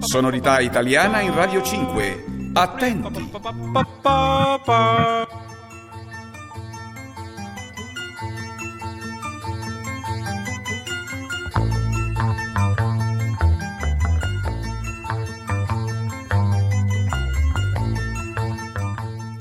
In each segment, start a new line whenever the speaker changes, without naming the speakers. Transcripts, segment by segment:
Sonorità italiana in Radio 5. Attenti.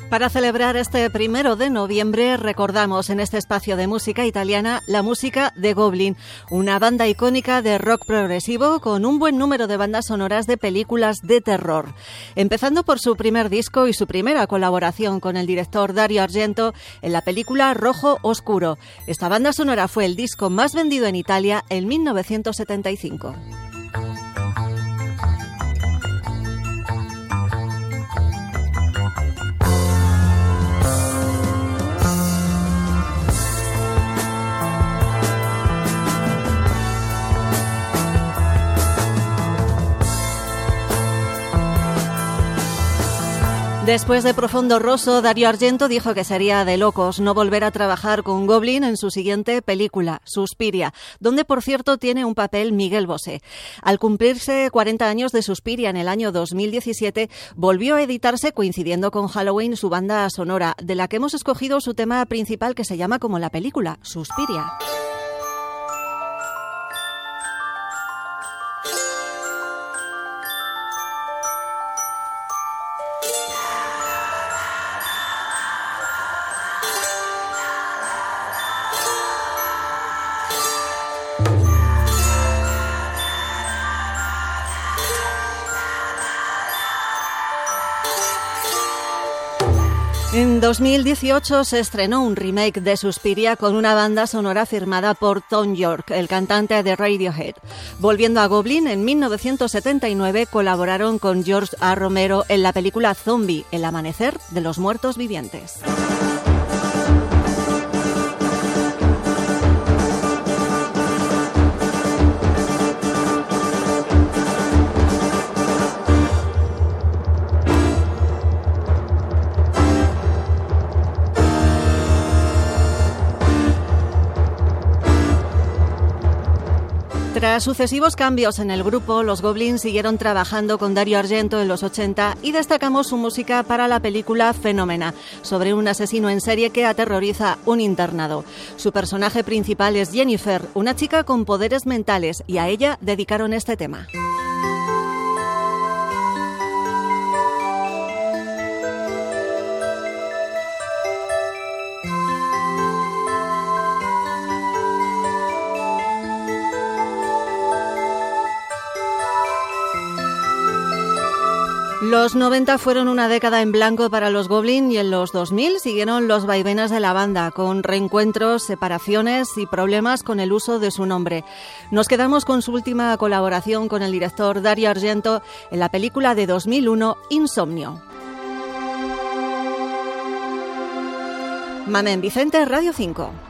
Para celebrar este primero de noviembre recordamos en este espacio de música italiana la música de Goblin, una banda icónica de rock progresivo con un buen número de bandas sonoras de películas de terror. Empezando por su primer disco y su primera colaboración con el director Dario Argento en la película Rojo Oscuro. Esta banda sonora fue el disco más vendido en Italia en 1975. Después de Profundo Rosso, Dario Argento dijo que sería de locos no volver a trabajar con Goblin en su siguiente película, Suspiria, donde por cierto tiene un papel Miguel Bosé. Al cumplirse 40 años de Suspiria en el año 2017, volvió a editarse coincidiendo con Halloween su banda sonora, de la que hemos escogido su tema principal que se llama como la película, Suspiria. En 2018 se estrenó un remake de Suspiria con una banda sonora firmada por Tom York, el cantante de Radiohead. Volviendo a Goblin, en 1979 colaboraron con George A. Romero en la película Zombie, El amanecer de los muertos vivientes. Tras sucesivos cambios en el grupo, los Goblins siguieron trabajando con Dario Argento en los 80 y destacamos su música para la película Fenómena, sobre un asesino en serie que aterroriza un internado. Su personaje principal es Jennifer, una chica con poderes mentales, y a ella dedicaron este tema. Los 90 fueron una década en blanco para los Goblin y en los 2000 siguieron los vaivenes de la banda, con reencuentros, separaciones y problemas con el uso de su nombre. Nos quedamos con su última colaboración con el director Dario Argento en la película de 2001 Insomnio. Mamen Vicente, Radio 5.